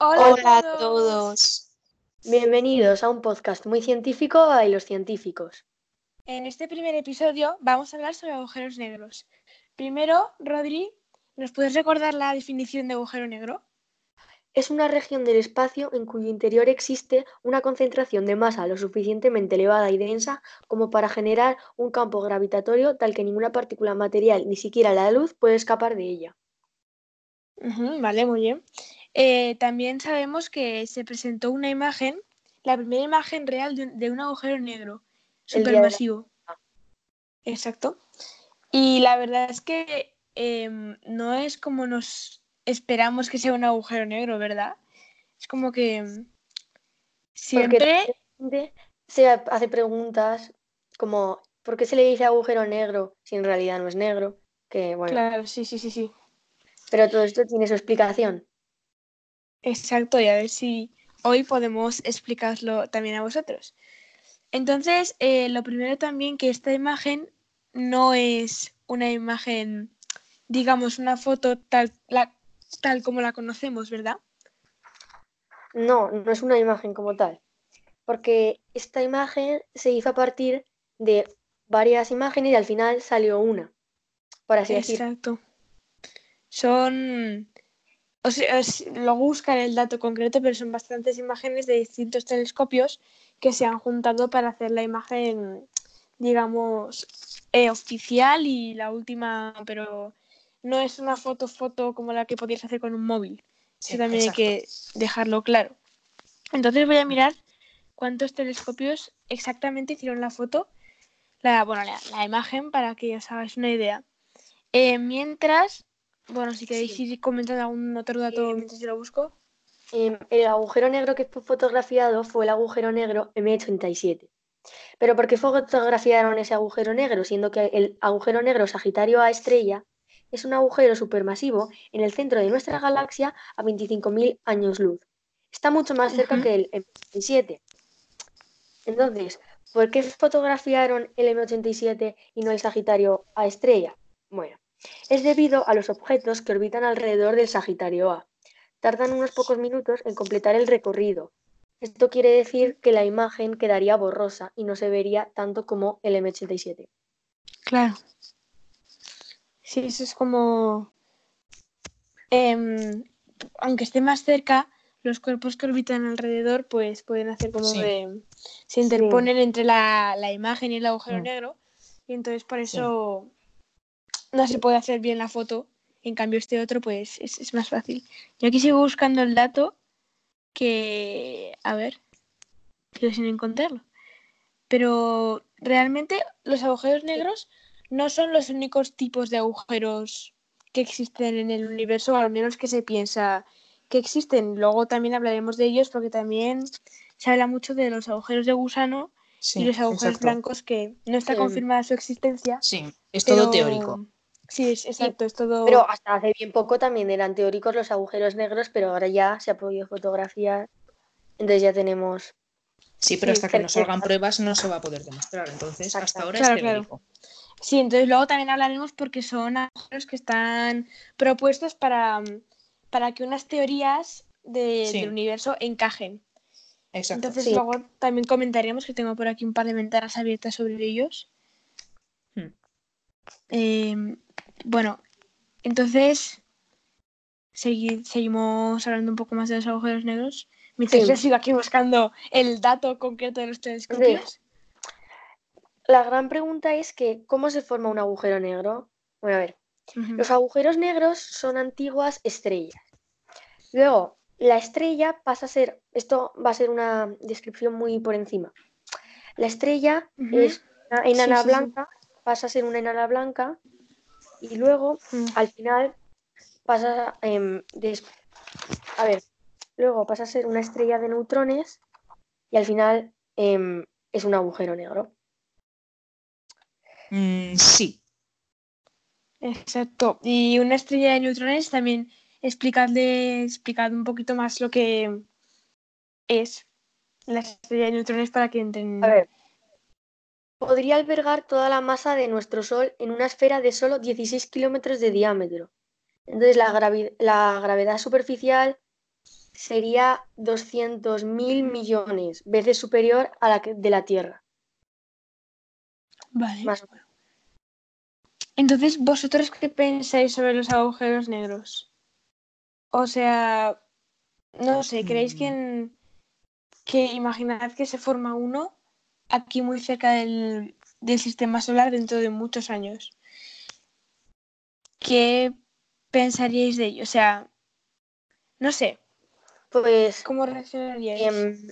Hola, a todos. Bienvenidos a un podcast muy científico de los científicos. En este primer episodio vamos a hablar sobre agujeros negros. Primero, Rodri, ¿nos puedes recordar la definición de agujero negro? Es una región del espacio en cuyo interior existe una concentración de masa lo suficientemente elevada y densa como para generar un campo gravitatorio tal que ninguna partícula material, ni siquiera la luz, puede escapar de ella. vale, muy bien. Eh, también sabemos que se presentó una imagen, la primera imagen real de un, agujero negro, supermasivo. Exacto. Y la verdad es que em, no es como nos esperamos que sea un agujero negro, ¿verdad? Es como que em, siempre... se hace preguntas como, ¿por qué se le dice agujero negro si en realidad no es negro? Que, bueno. Claro, sí, sí, sí, sí. Pero todo esto tiene su explicación. Exacto, y a ver si hoy podemos explicarlo también a vosotros. Entonces, eh, lo primero también que esta imagen no es una imagen, digamos, una foto tal, tal como la conocemos, ¿verdad? No, no es una imagen como tal, porque esta imagen se hizo a partir de varias imágenes y al final salió una, por así decirlo. Exacto. Son o sea, lo buscan el dato concreto, pero son bastantes imágenes de distintos telescopios que se han juntado para hacer la imagen, digamos, eh, oficial y la última, pero no es una foto foto como la que podías hacer con un móvil. Eso también hay que dejarlo claro. Entonces voy a mirar cuántos telescopios exactamente hicieron la foto, la, bueno, la, imagen para que os hagáis una idea. Eh, mientras bueno, si queréis ir comentando algún otro dato mientras yo lo busco. Em, el agujero negro que fue fotografiado fue el agujero negro M87. Pero ¿por qué fotografiaron ese agujero negro? Siendo que el agujero negro Sagitario A estrella es un agujero supermasivo en el centro de nuestra galaxia a 25.000 años luz. Está mucho más cerca que el M87. Entonces, ¿por qué fotografiaron el M87 y no el Sagitario A estrella? Bueno, es debido a los objetos que orbitan alrededor del Sagitario A. Tardan unos pocos minutos en completar el recorrido. Esto quiere decir que la imagen quedaría borrosa y no se vería tanto como el M87. Claro. Sí, eso es como... Em, aunque esté más cerca, los cuerpos que orbitan alrededor pues pueden hacer como de... se interponen entre la, imagen y el agujero mm. negro y entonces por eso no se puede hacer bien la foto. En cambio, este otro, pues es, más fácil. Yo aquí sigo buscando el dato que. A ver. Quiero sin encontrarlo. Pero realmente los agujeros negros no son los únicos tipos de agujeros que existen en el universo, al menos que se piensa que existen. Luego también hablaremos de ellos porque también se habla mucho de los agujeros de gusano y los agujeros blancos que no está confirmada su existencia. Sí, es todo teórico. Sí, es, exacto, es todo. Pero hasta hace bien poco también eran teóricos los agujeros negros, pero ahora ya se ha podido fotografiar. Entonces ya tenemos. Sí, pero hasta que nos salgan pruebas no se va a poder demostrar. Entonces, hasta ahora es teórico. Sí, entonces luego también hablaremos porque son agujeros que están propuestos para, para que unas teorías del universo encajen. Exacto. Entonces luego también comentaríamos que tengo por aquí un par de ventanas abiertas sobre ellos. Hmm. Eh, bueno, entonces seguimos hablando un poco más de los agujeros negros. Mientras yo sigo aquí buscando el dato concreto de los telescopios. La gran pregunta es que, ¿cómo se forma un agujero negro? Bueno, a ver, los agujeros negros son antiguas estrellas. Luego, la estrella pasa a ser, esto va a ser una descripción muy por encima. La estrella es una enana blanca, pasa a ser una enana blanca y luego mm. al final pasa em, a ver luego pasa a ser una estrella de neutrones y al final em, es un agujero negro. Mm, sí. Exacto. Y una estrella de neutrones también explicarle explicar un poquito más lo que es la estrella de neutrones para que entiendan a ver podría albergar toda la masa de nuestro Sol en una esfera de solo 16 kilómetros de diámetro. Entonces la, gravedad superficial sería 200 mil millones veces superior a la de la Tierra. Vale. Entonces, ¿vosotros qué pensáis sobre los agujeros negros? O sea, no sé, ¿creéis que, mm. que imaginad que se forma uno aquí muy cerca del, del sistema solar dentro de muchos años? ¿Qué pensaríais de ello? O sea, no sé. Pues. ¿Cómo reaccionaríais? Em,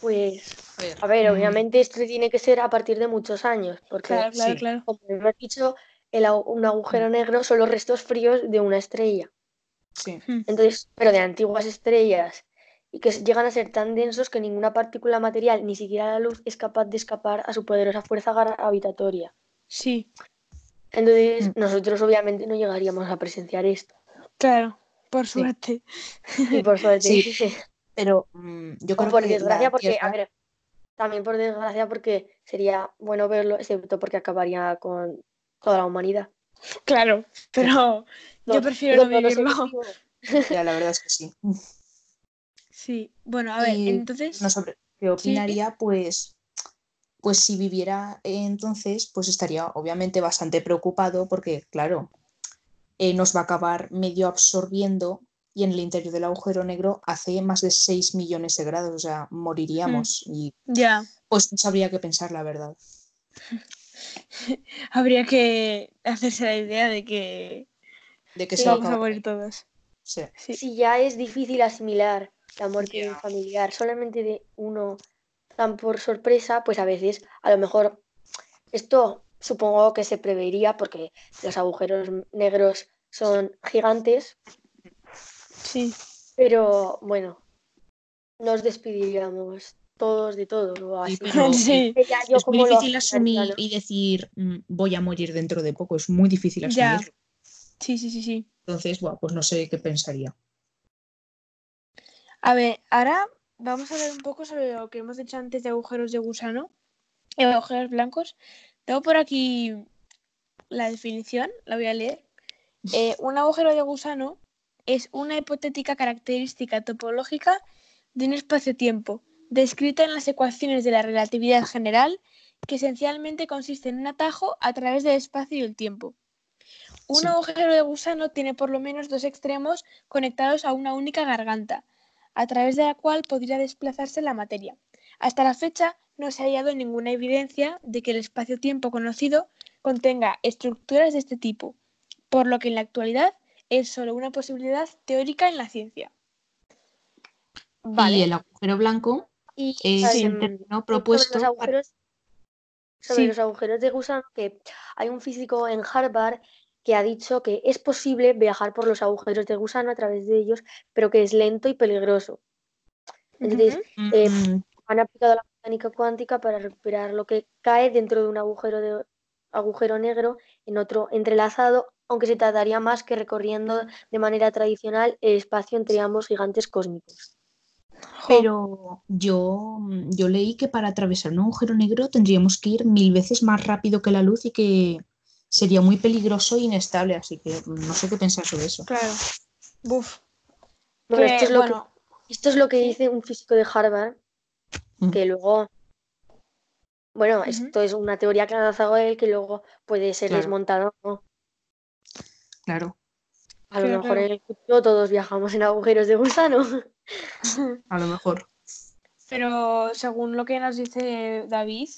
pues. A ver, mm. obviamente esto tiene que ser a partir de muchos años. Porque, claro, claro, claro. como hemos dicho, un agujero negro son los restos fríos de una estrella. Sí. Hmm. Entonces, pero de antiguas estrellas y que llegan a ser tan densos que ninguna partícula material, ni siquiera la luz, es capaz de escapar a su poderosa fuerza gravitatoria. Sí. Entonces, mm. nosotros obviamente no llegaríamos a presenciar esto. Claro, por suerte. Y por suerte. Sí. Pero mm, yo creo por que desgracia, porque, a ver, también por desgracia, porque sería bueno verlo, excepto porque acabaría con toda la humanidad. Claro, pero yo prefiero no vivirlo. ya, la verdad es que sí. Sí, bueno, a ver, entonces. No sobre qué opinaría, pues, pues si viviera entonces, pues estaría obviamente bastante preocupado porque, claro, eh, nos va a acabar medio absorbiendo y en el interior del agujero negro hace más de 6 millones de grados, o sea, moriríamos. Hmm. Y ya. Pues no sabría qué pensar, la verdad. Habría que hacerse la idea de que, de que se vamos a morir todos. Sí. Si ya es difícil asimilar la muerte de un familiar solamente de uno tan por sorpresa, pues a veces a lo mejor esto supongo que se prevería porque los agujeros negros son gigantes. Sí. Pero bueno, nos despediríamos todos de todo. es muy difícil asumir y decir mm, voy a morir dentro de poco. Es muy difícil asumir. Sí, sí, sí, sí. Entonces, bueno, pues no sé qué pensaría. A ver, ahora vamos a ver un poco sobre lo que hemos dicho antes de agujeros de gusano, y agujeros blancos. Tengo por aquí la definición, la voy a leer. Eh, un agujero de gusano es una hipotética característica topológica de un espacio-tiempo, descrita en las ecuaciones de la relatividad general, que esencialmente consiste en un atajo a través del espacio y el tiempo. Un agujero de gusano tiene por lo menos dos extremos conectados a una única garganta, a través de la cual podría desplazarse la materia. Hasta la fecha no se ha hallado ninguna evidencia de que el espacio-tiempo conocido contenga estructuras de este tipo, por lo que en la actualidad es solo una posibilidad teórica en la ciencia. Y el agujero blanco y, es el término propuesto. Sobre los agujeros de gusano, que hay un físico en Harvard que ha dicho que es posible viajar por los agujeros de gusano a través de ellos, pero que es lento y peligroso. Entonces, eh, mm. han aplicado la mecánica cuántica para recuperar lo que cae dentro de un agujero, de, agujero negro en otro entrelazado, aunque se tardaría más que recorriendo de manera tradicional el espacio entre ambos gigantes cósmicos. Pero yo, yo leí que para atravesar un agujero negro tendríamos que ir mil veces más rápido que la luz y que sería muy peligroso e inestable, así que no sé qué pensar sobre eso. Claro. Buf. esto, es lo que, esto es lo que dice un físico de Harvard, mm. que luego, bueno, esto es una teoría que ha lanzado él que luego puede ser desmontado. Claro. A lo mejor en el futuro todos viajamos en agujeros de gusano. A lo mejor. Pero según lo que nos dice David,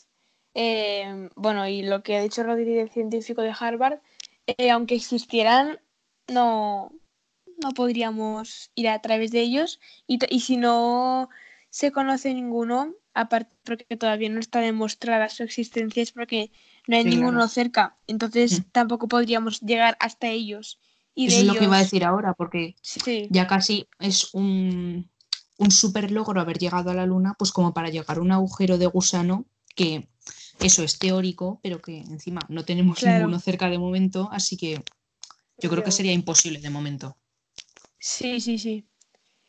eh, bueno, y lo que ha dicho Rodríguez, científico de Harvard, eh, aunque existieran, no, no podríamos ir a través de ellos. Y, si no se conoce ninguno, aparte porque todavía no está demostrada su existencia, es porque no hay ninguno cerca. Entonces mm. tampoco podríamos llegar hasta ellos. Y Eso es lo que iba a decir ahora, porque ya casi es un, un super logro haber llegado a la Luna, pues como para llegar a un agujero de gusano que eso es teórico, pero que encima no tenemos ninguno cerca de momento, así que yo creo que sería imposible de momento. Sí, sí, sí.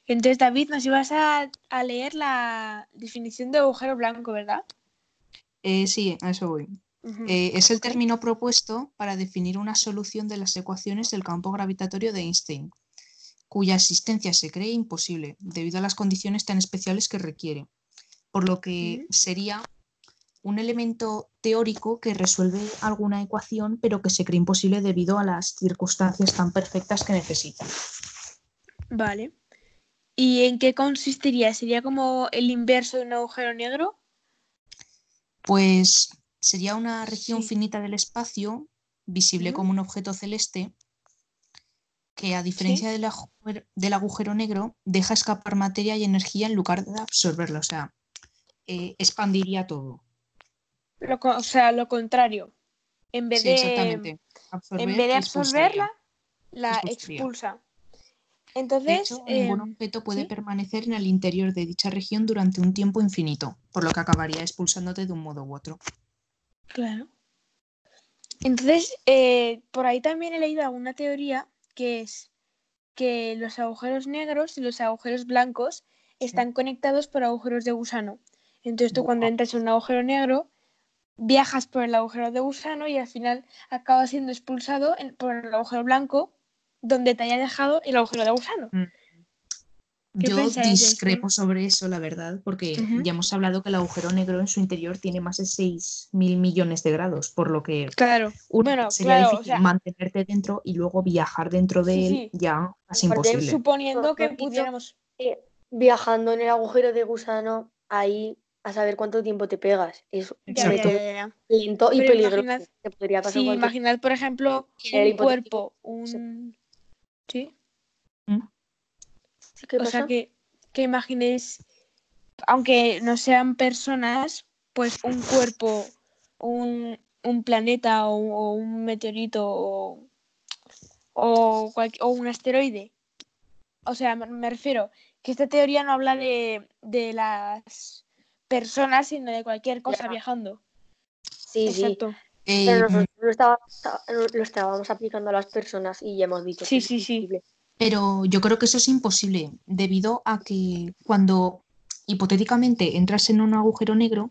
Entonces, David, nos ibas a, leer la definición de agujero blanco, ¿verdad? Eh, sí, a eso voy. Eh, es el término propuesto para definir una solución de las ecuaciones del campo gravitatorio de Einstein, cuya existencia se cree imposible debido a las condiciones tan especiales que requiere, por lo que sería un elemento teórico que resuelve alguna ecuación pero que se cree imposible debido a las circunstancias tan perfectas que necesita. Vale. ¿Y en qué consistiría? ¿Sería como el inverso de un agujero negro? Pues sería una región finita del espacio, visible como un objeto celeste, que a diferencia del, agujero, negro, deja escapar materia y energía en lugar de absorberla, o sea, eh, expandiría todo. O sea, lo contrario. En vez, de, en vez de absorberla, la expulsa. Entonces, ningún em, objeto puede permanecer en el interior de dicha región durante un tiempo infinito, por lo que acabaría expulsándote de un modo u otro. Claro. Entonces, eh, por ahí también he leído alguna teoría que es que los agujeros negros y los agujeros blancos están conectados por agujeros de gusano. Entonces tú cuando entras en un agujero negro, viajas por el agujero de gusano y al final acabas siendo expulsado por el agujero blanco donde te haya dejado el agujero de gusano. Mm. Yo discrepo sobre eso, la verdad, porque ya hemos hablado que el agujero negro en su interior tiene más de 6 mil millones de grados, por lo que claro. bueno, sería difícil mantenerte dentro y luego viajar dentro de él ya es imposible. Suponiendo que pudiéramos... Eh, viajando en el agujero de gusano, ahí a saber cuánto tiempo te pegas. Es lento y peligroso. sí, imaginad, por ejemplo, un cuerpo, un... ¿Sí? ¿Mm? o sea, que, que imaginéis, aunque no sean personas, pues un cuerpo, un, planeta o, un meteorito o, o, un asteroide. O sea, me refiero que esta teoría no habla de, las personas, sino de cualquier cosa viajando. Sí, Exacto. sí. Pero nosotros lo estábamos, aplicando a las personas y ya hemos dicho sí, sí, sí. Pero yo creo que eso es imposible, debido a que cuando hipotéticamente entras en un agujero negro,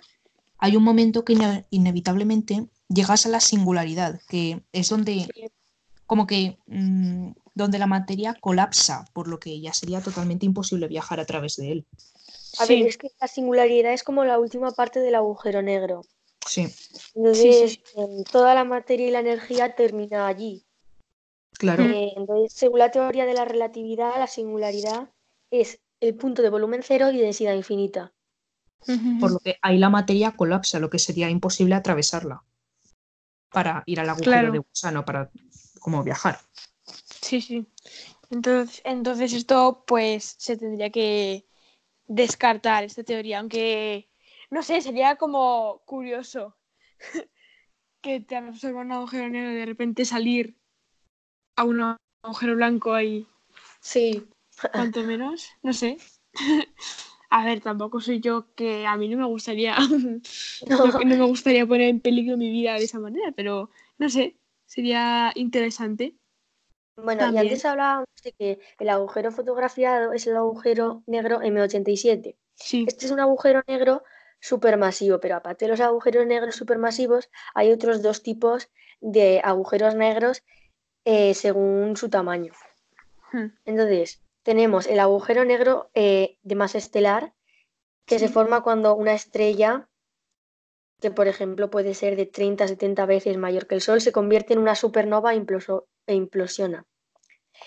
hay un momento que inevitablemente llegas a la singularidad, que es donde como que mm, donde la materia colapsa, por lo que ya sería totalmente imposible viajar a través de él. A ver, es que la singularidad es como la última parte del agujero negro. Sí. Entonces, toda la materia y la energía termina allí. Claro. Eh, entonces, según la teoría de la relatividad, la singularidad es el punto de volumen cero y densidad infinita. Por lo que ahí la materia colapsa, lo que sería imposible atravesarla para ir al agujero de gusano, para como viajar. Sí, sí. Entonces, entonces esto pues se tendría que descartar esta teoría, aunque no sé, sería como curioso que te absorba un agujero negro y de repente salir a un agujero blanco ahí. Sí. Cuanto menos, no sé. A ver, tampoco soy yo que a mí no me gustaría no. no. me gustaría poner en peligro mi vida de esa manera, pero no sé, sería interesante. Bueno, y antes hablábamos de que el agujero fotografiado es el agujero negro M87. Sí. Este es un agujero negro supermasivo, pero aparte de los agujeros negros supermasivos, hay otros dos tipos de agujeros negros eh, según su tamaño. Hmm. Entonces, tenemos el agujero negro eh, de masa estelar, que se forma cuando una estrella, que por ejemplo puede ser de 30 a 70 veces mayor que el Sol, se convierte en una supernova e, implosiona.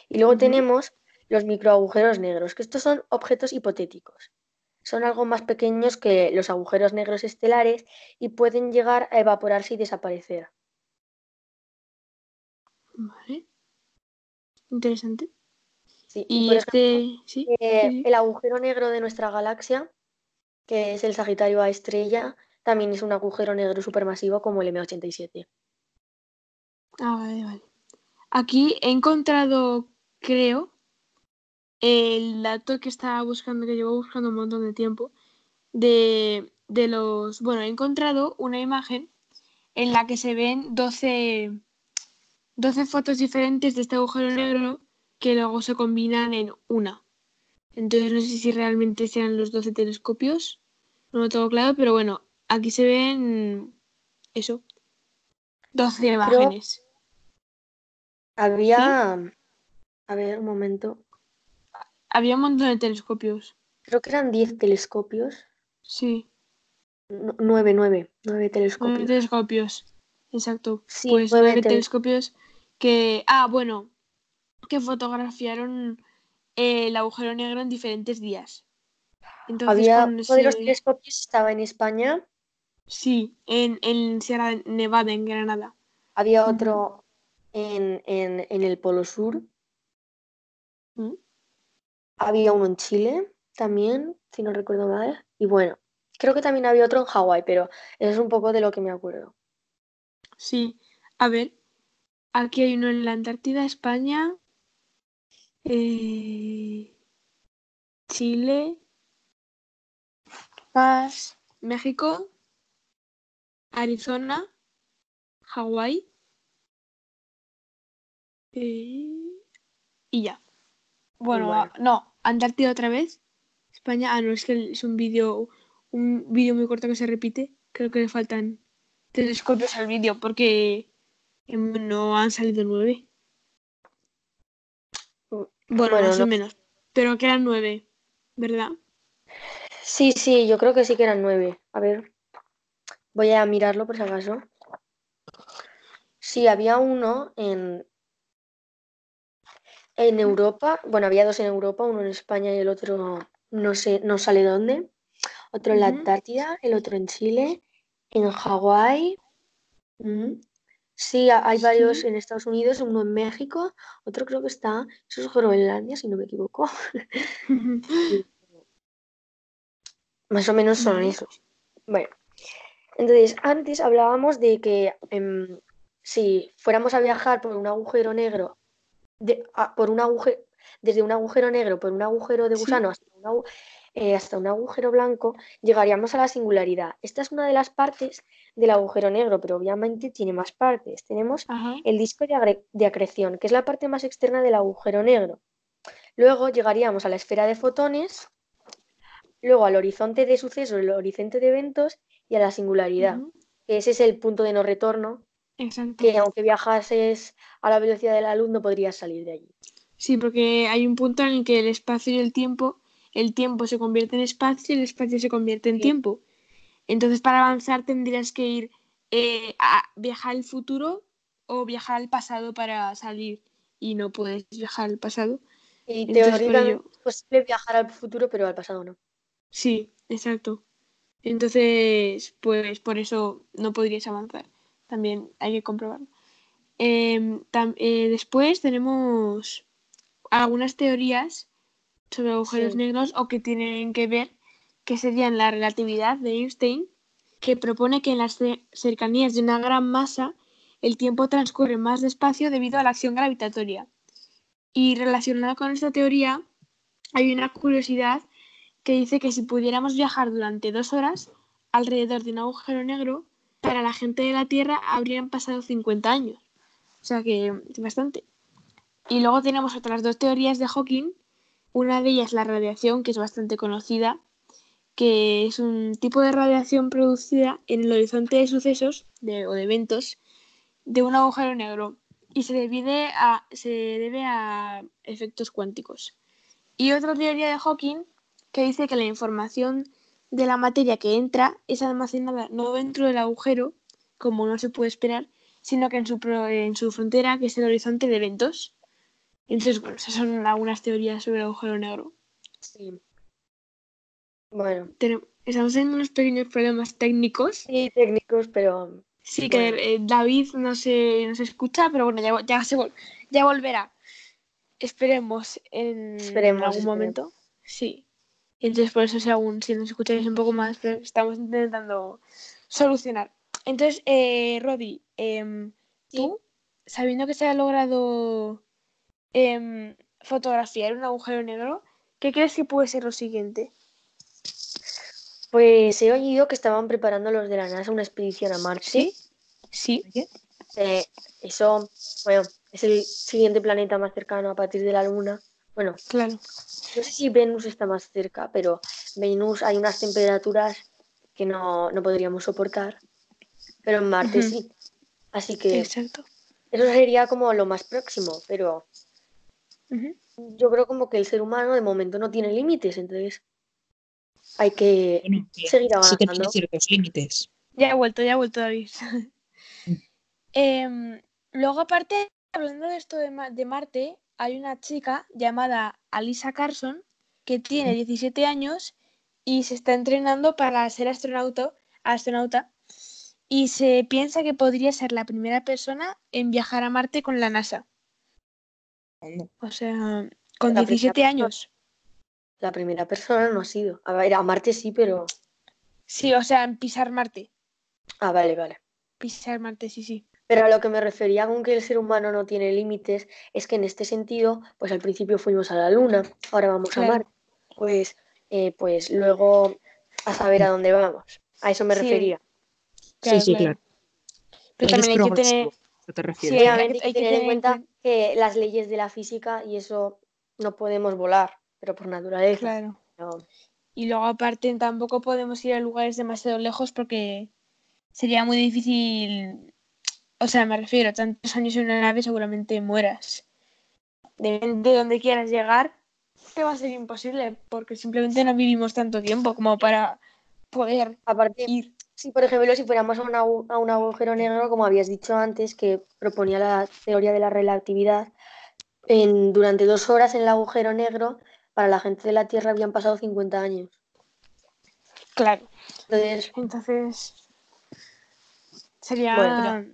Y luego tenemos los microagujeros negros, que estos son objetos hipotéticos. Son algo más pequeños que los agujeros negros estelares y pueden llegar a evaporarse y desaparecer. Vale. Interesante. y, este, eh, el agujero negro de nuestra galaxia, que es el Sagitario A estrella, también es un agujero negro supermasivo como el M87. Ah, vale, vale. Aquí he encontrado, creo, el dato que estaba buscando, que llevo buscando un montón de tiempo, de, de los... Bueno, he encontrado una imagen en la que se ven 12 12 fotos diferentes de este agujero negro que luego se combinan en una. Entonces no sé si realmente sean los 12 telescopios, no lo tengo claro, pero bueno, aquí se ven eso, 12 imágenes. Había, a ver, un momento. Había un montón de telescopios. Creo que eran 10 telescopios. Sí. N- Nueve, nueve, nueve telescopios. Nueve telescopios. Exacto. Sí, pues nueve nueve tel- telescopios que. Ah, bueno. Que fotografiaron el agujero negro en diferentes días. Entonces, Había uno de los telescopios estaba en España, Sí, en, en Sierra Nevada, en Granada. había otro en, en- en el Polo Sur, ¿Mm? había uno en Chile también, si no recuerdo mal. Y bueno, creo que también había otro en Hawái, pero eso es un poco de lo que me acuerdo. Sí. A ver. Aquí hay uno en la Antártida, España. eh, Chile. Más. México. Arizona. Hawái. Y ya. Bueno, bueno. a- no, Antártida otra vez. España, ah, no, es que es un vídeo, un vídeo muy corto que se repite. Creo que le faltan telescopios al vídeo porque em, no han salido nueve. Bueno, Bueno, más no- o menos. Pero que eran nueve, ¿verdad? Sí, sí, yo creo que sí que eran nueve. A ver, voy a mirarlo por si acaso. Sí, había uno en, en Europa. Bueno, había dos en Europa, uno en España y el otro no sé, no sale dónde. Otro en la. Antártida, el otro en Chile, en Hawái. Sí, ha- hay varios en Estados Unidos, uno en México, otro creo que está, eso es Groenlandia, si no me equivoco. Más o menos son esos. Bueno, entonces antes hablábamos de que em, si fuéramos a viajar por un agujero negro, de- a- por un agujero, desde un agujero negro por un agujero de Sí. gusano hasta un, agu- eh, hasta un agujero blanco, llegaríamos a la singularidad. Esta es una de las partes del agujero negro, pero obviamente tiene más partes. Tenemos Ajá. el disco de, acreción, que es la parte más externa del agujero negro. Luego llegaríamos a la esfera de fotones, luego al horizonte de sucesos, el horizonte de eventos y a la singularidad, que ese es el punto de no retorno, Exacto. que aunque viajases a la velocidad de la luz no podrías salir de allí. Sí, porque hay un punto en el que el espacio y el tiempo, el tiempo se convierte en espacio y el espacio se convierte en Sí. tiempo. Entonces, para avanzar tendrías que ir eh, a viajar al futuro o viajar al pasado para salir y no puedes viajar al pasado. Y teóricamente ello- es posible viajar al futuro, pero al pasado no. Sí, exacto. Entonces, pues por eso no podrías avanzar. También hay que comprobarlo. Em, tam- eh, después tenemos algunas teorías sobre agujeros Sí. negros o que tienen que ver, que serían la relatividad de Einstein, que propone que en las ce- cercanías de una gran masa el tiempo transcurre más despacio debido a la acción gravitatoria. Y relacionada con esta teoría, hay una curiosidad que dice que si pudiéramos viajar durante dos horas alrededor de un agujero negro, para la gente de la Tierra habrían pasado 50 años. O sea que es bastante. Y luego tenemos otras dos teorías de Hawking. Una de ellas la radiación, que es bastante conocida, que es un tipo de radiación producida en el horizonte de sucesos de- o de eventos de un agujero negro y se, debide a, se debe a efectos cuánticos. Y otra teoría de Hawking que dice que la información de la materia que entra es almacenada no dentro del agujero, como no se puede esperar, sino que en su, pro- en su frontera, que es el horizonte de eventos. Entonces, bueno, esas son algunas teorías sobre el agujero negro. Sí. Bueno, estamos teniendo unos pequeños problemas técnicos. sí, técnicos, pero Sí, que eh, David no se, no se escucha, pero bueno, ya, ya, se vol- ya volverá. Esperemos en Esperemos, algún esperemos. momento. Sí. Entonces, por eso, si, aún, si nos escucháis un poco más, pero estamos intentando solucionar. Entonces, eh, Rodi, em, tú, sabiendo que se ha logrado em, fotografiar un agujero negro, ¿qué crees que puede ser lo siguiente? pues he oído que estaban preparando los de la NASA una expedición a Marte. Sí. Eh, eso, bueno, es el siguiente planeta más cercano a partir de la Luna. Bueno, Claro. no sé si Venus está más cerca, pero Venus hay unas temperaturas que no, no podríamos soportar. Pero en Marte sí. Así que Exacto. eso sería como lo más próximo, pero yo creo como que el ser humano de momento no tiene límites, entonces hay que seguir avanzando. Sí ciertos límites. Ya he vuelto, ya he vuelto, David. Mm. Em, luego, aparte, hablando de esto de, de, Marte, hay una chica llamada Alisa Carson que tiene 17 años y se está entrenando para ser astronauta, astronauta y se piensa que podría ser la primera persona en viajar a Marte con la NASA. O sea, con 17 años. La primera persona no ha sido. A ver, a Marte sí, pero. Sí, o sea, en pisar Marte. Ah, vale, vale. Pisar Marte, sí, sí. Pero a lo que me refería con que el ser humano no tiene límites es que en este sentido, pues al principio fuimos a la Luna, ahora vamos a Marte. Pues, eh, pues luego a saber a dónde vamos. A eso me refería. sí, sí, claro. Pero también hay que tener. Sí, hay, que tener en cuenta que las leyes de la física y eso no podemos volar, pero por naturaleza. Claro. Y luego aparte tampoco podemos ir a lugares demasiado lejos porque sería muy difícil, o sea, me refiero, tantos años en una nave seguramente mueras. De, donde quieras llegar, te va a ser imposible porque simplemente no vivimos tanto tiempo como para poder Aparte, ir. Si, por ejemplo, si fuéramos a, a un agujero negro, como habías dicho antes, que proponía la teoría de la relatividad, en, durante dos horas en el agujero negro, para la gente de la Tierra habían pasado 50 años. Claro. Entonces, Entonces sería...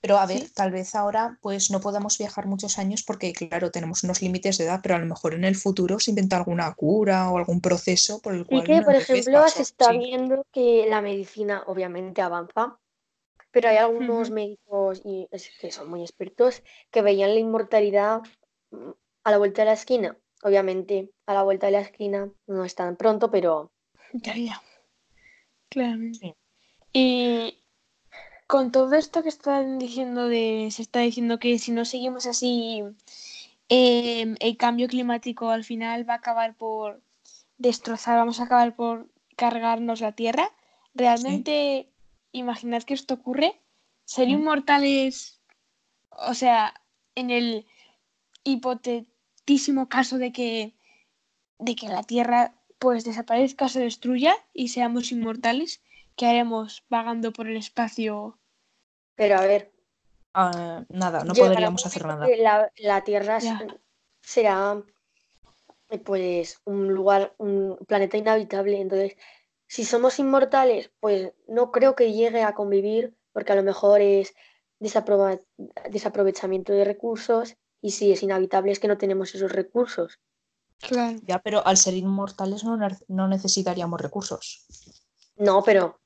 pero, a ver, tal vez ahora pues no podamos viajar muchos años porque, claro, tenemos unos límites de edad, pero a lo mejor en el futuro se inventa alguna cura o algún proceso por el cual... Y que, por ejemplo, se está viendo que la medicina obviamente avanza, pero hay algunos médicos y que son muy expertos que veían la inmortalidad mm, a la vuelta de la esquina. Obviamente, a la vuelta de la esquina no es tan pronto, pero... Ya, ya. Claramente. Y con todo esto que están diciendo de, se está diciendo que si no seguimos así, em, el cambio climático al final va a acabar por destrozar, vamos a acabar por cargarnos la Tierra. ¿Realmente imaginad que esto ocurre? ¿Ser mm. inmortales, o sea, en el hipotetísimo caso de que, de que la Tierra pues desaparezca, se destruya y seamos inmortales? ¿Qué haremos vagando por el espacio? Pero a ver. Ah, nada, no podríamos hacer nada. La, Tierra será pues un lugar, un planeta inhabitable. Entonces, si somos inmortales, pues no creo que llegue a convivir, porque a lo mejor es desaprovechamiento de recursos, y si es inhabitable es que no tenemos esos recursos. Claro. Ya, pero al ser inmortales no necesitaríamos recursos. No, pero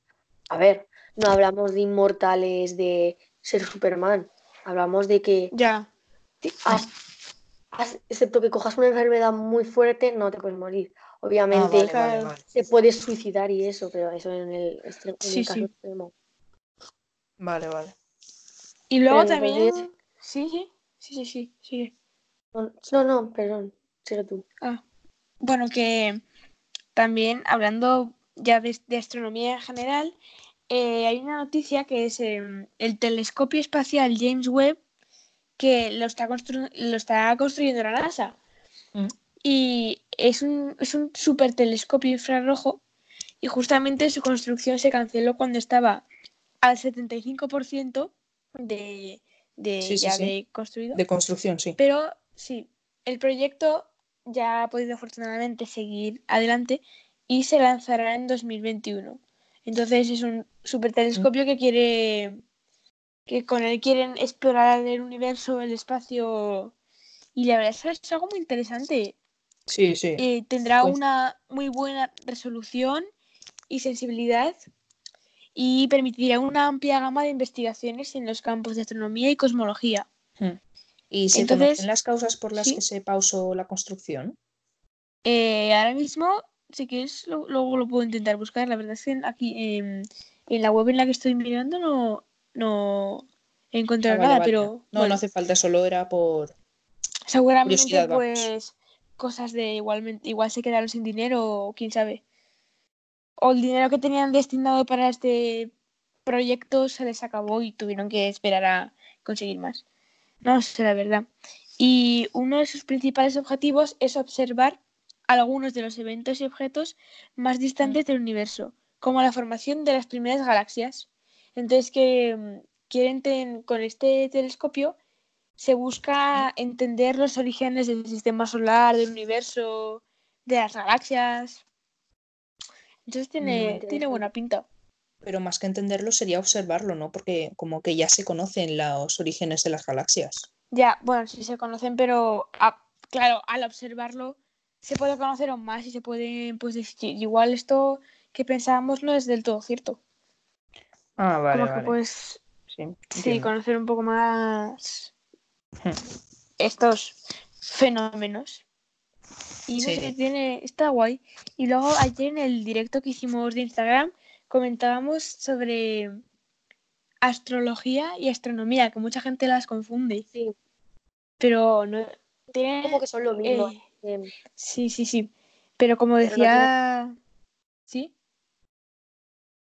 a ver, no hablamos de inmortales de ser Superman. Hablamos de que. Ya. excepto que cojas una enfermedad muy fuerte, no te puedes morir. Obviamente, ah, te puedes suicidar y eso, pero eso en el, caso extremo. Vale, vale. Y luego también. Sí, sí, sí, sí, sí, sigue. No, no, perdón, sigue tú. Ah. Bueno, que también hablando ya de, astronomía en general, eh, hay una noticia que es em, el telescopio espacial James Webb que lo está, lo está construyendo la NASA. Mm. Y es un, es un super telescopio infrarrojo y justamente su construcción se canceló cuando estaba al 75% de, de, ya de construido. De construcción, sí. Pero sí, el proyecto ya ha podido afortunadamente seguir adelante y se lanzará en 2021. Entonces es un super telescopio que quiere que con él quieren explorar el universo, el espacio y la verdad es que es algo muy interesante. Sí, sí. Eh, tendrá pues una muy buena resolución y sensibilidad y permitirá una amplia gama de investigaciones en los campos de astronomía y cosmología. Hmm. ¿Y se Entonces, las causas por las que se pausó la construcción? Eh, ahora mismo si quieres, luego lo, puedo intentar buscar. La verdad es que aquí en, la web en la que estoy mirando no, no he encontrado ah, nada, pero. No, no hace falta, solo era por. Seguramente, pues, cosas de igualmente, igual se quedaron sin dinero, o quién sabe. O el dinero que tenían destinado para este proyecto se les acabó y tuvieron que esperar a conseguir más. No sé, la verdad. Y uno de sus principales objetivos es observar algunos de los eventos y objetos más distantes del universo, como la formación de las primeras galaxias. Entonces, que mm, quieren con este telescopio se busca entender los orígenes del sistema solar, del universo, de las galaxias. Entonces tiene, tiene buena pinta. Pero más que entenderlo sería observarlo, ¿no? Porque como que ya se conocen los orígenes de las galaxias. Ya, bueno, sí se conocen, pero claro, al observarlo se puede conocer aún más y se puede, pues decir, igual esto que pensábamos no es del todo cierto. Ah, vale. Como que pues sí, conocer un poco más hmm. estos fenómenos. Y no sé, tiene, está guay. Y luego ayer en el directo que hicimos de Instagram comentábamos sobre astrología y astronomía, que mucha gente las confunde. Sí. Pero no tiene como que son lo mismo. Eh, em, sí, sí, sí. Pero como decía. ¿Sí?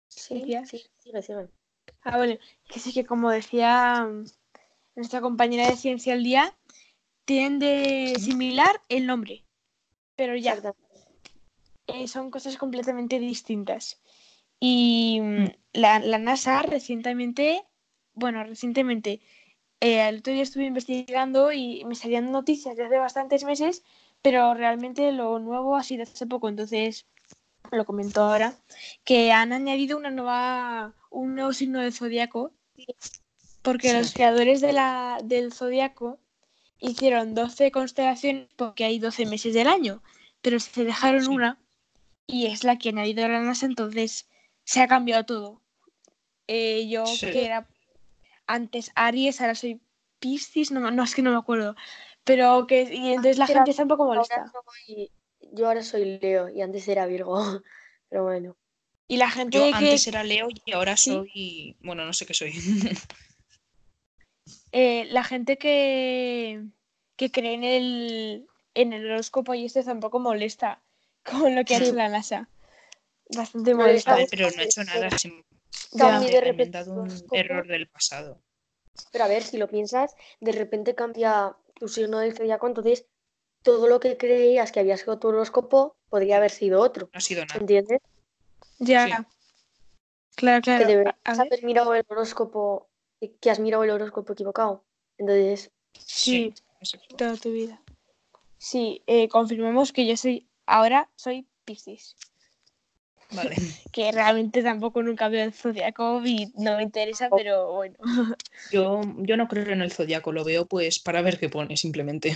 Sí, sí, sigue, sigue. Ah, bueno, que sí que como decía nuestra compañera de Ciencia al Día, tienen de similar el nombre. Pero ya. Eh, son cosas completamente distintas. Y mm, la, NASA recientemente, bueno, recientemente, eh, el otro día estuve investigando y me salían noticias de hace bastantes meses, pero realmente lo nuevo ha sido hace poco, entonces lo comento ahora, que han añadido una nueva, un nuevo signo del zodiaco, porque los creadores de la, del zodiaco hicieron 12 constelaciones porque hay 12 meses del año, pero se dejaron una y es la que ha añadido la NASA, entonces se ha cambiado todo. Eh, yo que era antes Aries, ahora soy Piscis, no, no es que no me acuerdo. Pero que y entonces la gente está un poco molesta. yo ahora soy Leo y antes era Virgo, pero bueno. Y la gente yo antes era Leo y ahora soy, bueno, no sé qué soy. Eh, la gente que, que cree en el, en el horóscopo y esto tampoco molesta con lo que ha hecho la NASA bastante molesta. pero no he hecho nada, simplemente de repente un error del pasado. Pero a ver, si lo piensas, de repente cambia tu signo del zodiaco, entonces todo lo que creías que había sido tu horóscopo podría haber sido otro. No ha sido nada. ¿Entiendes? Ya. Claro, claro. Que deberías haber mirado el horóscopo, que has mirado el horóscopo equivocado. Entonces. Sí, toda tu vida. Sí, eh, confirmamos que yo soy, ahora soy Piscis. Vale. que realmente tampoco nunca veo el zodiaco y no me interesa, pero bueno. Yo, yo no creo en el zodiaco, lo veo pues para ver qué pone simplemente.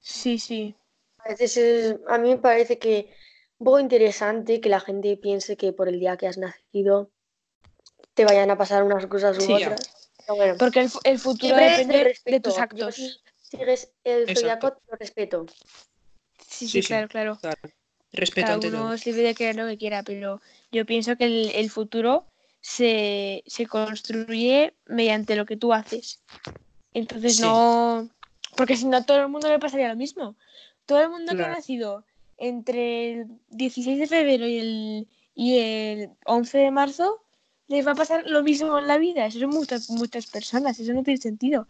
Sí, sí. A veces a mí me parece que un poco interesante que la gente piense que por el día que has nacido te vayan a pasar unas cosas u otras. Porque el, futuro depende de, tus actos. si sigues el zodiaco, te lo respeto. Sí, sí, claro, claro. Respeto Cada uno es libre de creer lo que quiera, pero yo pienso que el, futuro se, construye mediante lo que tú haces. Entonces no. Porque si no, a todo el mundo le pasaría lo mismo. Todo el mundo que ha nacido entre el 16 de febrero y el, y el 11 de marzo les va a pasar lo mismo en la vida. Eso son muchas, muchas personas, eso no tiene sentido.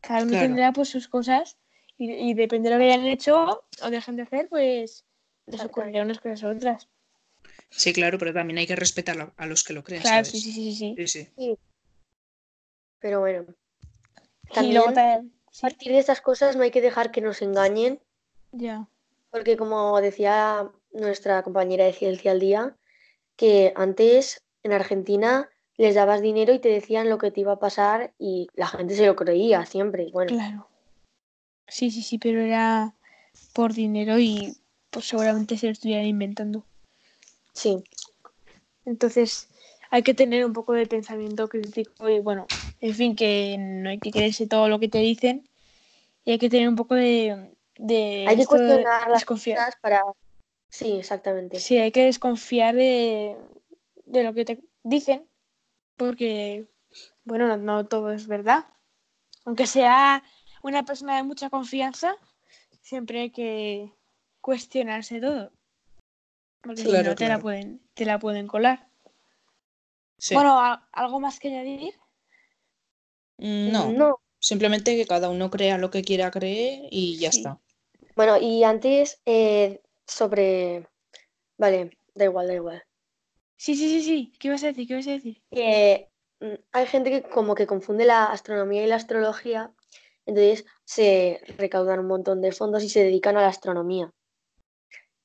Cada uno tendrá pues sus cosas y, y depende de lo que hayan hecho o dejen de hacer, pues les unas cosas u otras. Sí, claro, pero también hay que respetar a los que lo creen. Claro, sí, sí, sí, sí, sí. Pero bueno. También, a partir de estas cosas no hay que dejar que nos engañen. Ya. Porque como decía nuestra compañera de Ciencia al Día, que antes en Argentina les dabas dinero y te decían lo que te iba a pasar y la gente se lo creía siempre. Bueno. Claro. Sí, sí, sí, pero era por dinero y pues seguramente se lo estuvieran inventando. Sí. Entonces hay que tener un poco de pensamiento crítico y bueno, en fin, que no hay que creerse todo lo que te dicen y hay que tener un poco de... de hay que cuestionar las cosas para... Sí, exactamente. Sí, hay que desconfiar de, de lo que te dicen porque, bueno, no, no todo es verdad. Aunque sea una persona de mucha confianza, siempre hay que cuestionarse todo. Porque si no te la pueden, te la pueden colar. Bueno, ¿algo más que añadir? Mm, no. No, Simplemente que cada uno crea lo que quiera creer y ya está. Bueno, y antes eh, sobre... Vale, da igual, da igual. Sí, sí, sí, sí. ¿Qué vas a decir? ¿Qué vas a decir? Mm, hay gente que como que confunde la astronomía y la astrología, entonces se recaudan un montón de fondos y se dedican a la astronomía.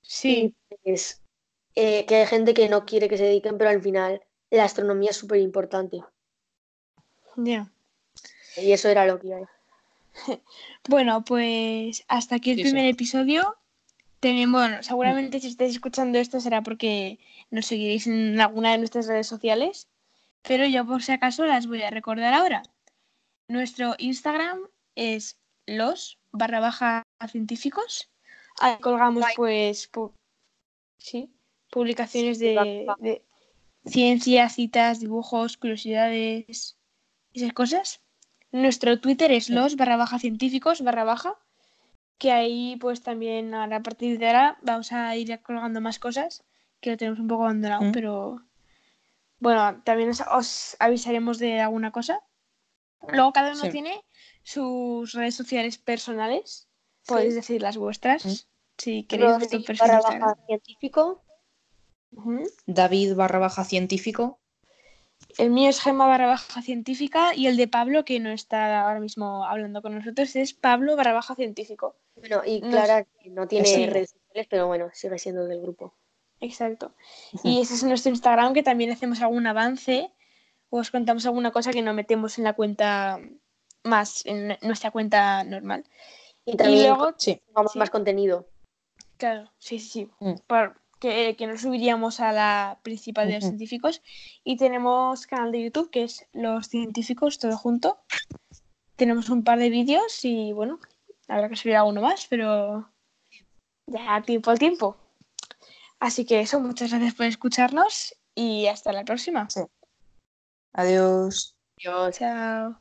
Sí. es eh, que hay gente que no quiere que se dediquen, pero al final la astronomía es súper importante. Ya. Y eso era lo que hay. Bueno, pues hasta aquí el primer episodio. Tenemos, bueno, seguramente si estáis escuchando esto será porque nos seguiréis en alguna de nuestras redes sociales, pero yo por si acaso las voy a recordar ahora. Nuestro Instagram es los barra baja científicos. Ahí colgamos pues sí, publicaciones de, de ciencia, citas, dibujos, curiosidades, esas cosas. Nuestro Twitter es los barra baja científicos barra baja, que ahí pues también a partir de ahora vamos a ir colgando más cosas, que lo tenemos un poco abandonado, mm. pero bueno, también os, avisaremos de alguna cosa. Luego cada uno tiene sus redes sociales personales, podéis decir las vuestras, mm. si queréis barra baja científico. David barra baja científico. El mío es Gema barra baja científica y el de Pablo, que no está ahora mismo hablando con nosotros, es Pablo barra baja científico. Bueno, y Clara, que no tiene redes sociales, pero bueno, sigue siendo del grupo. Exacto. Y ese es nuestro Instagram, que también hacemos algún avance o os contamos alguna cosa que no metemos en la cuenta más, en nuestra cuenta normal. Y también luego sí. más contenido. Claro, sí, sí, sí. Mm que, que no subiríamos a la principal de los científicos. Y tenemos canal de YouTube que es Los Científicos, todo junto. Tenemos un par de vídeos y bueno, habrá que subir alguno más, pero ya tiempo al tiempo. Así que eso, muchas gracias por escucharnos y hasta la próxima. Adiós. Adiós. Chao.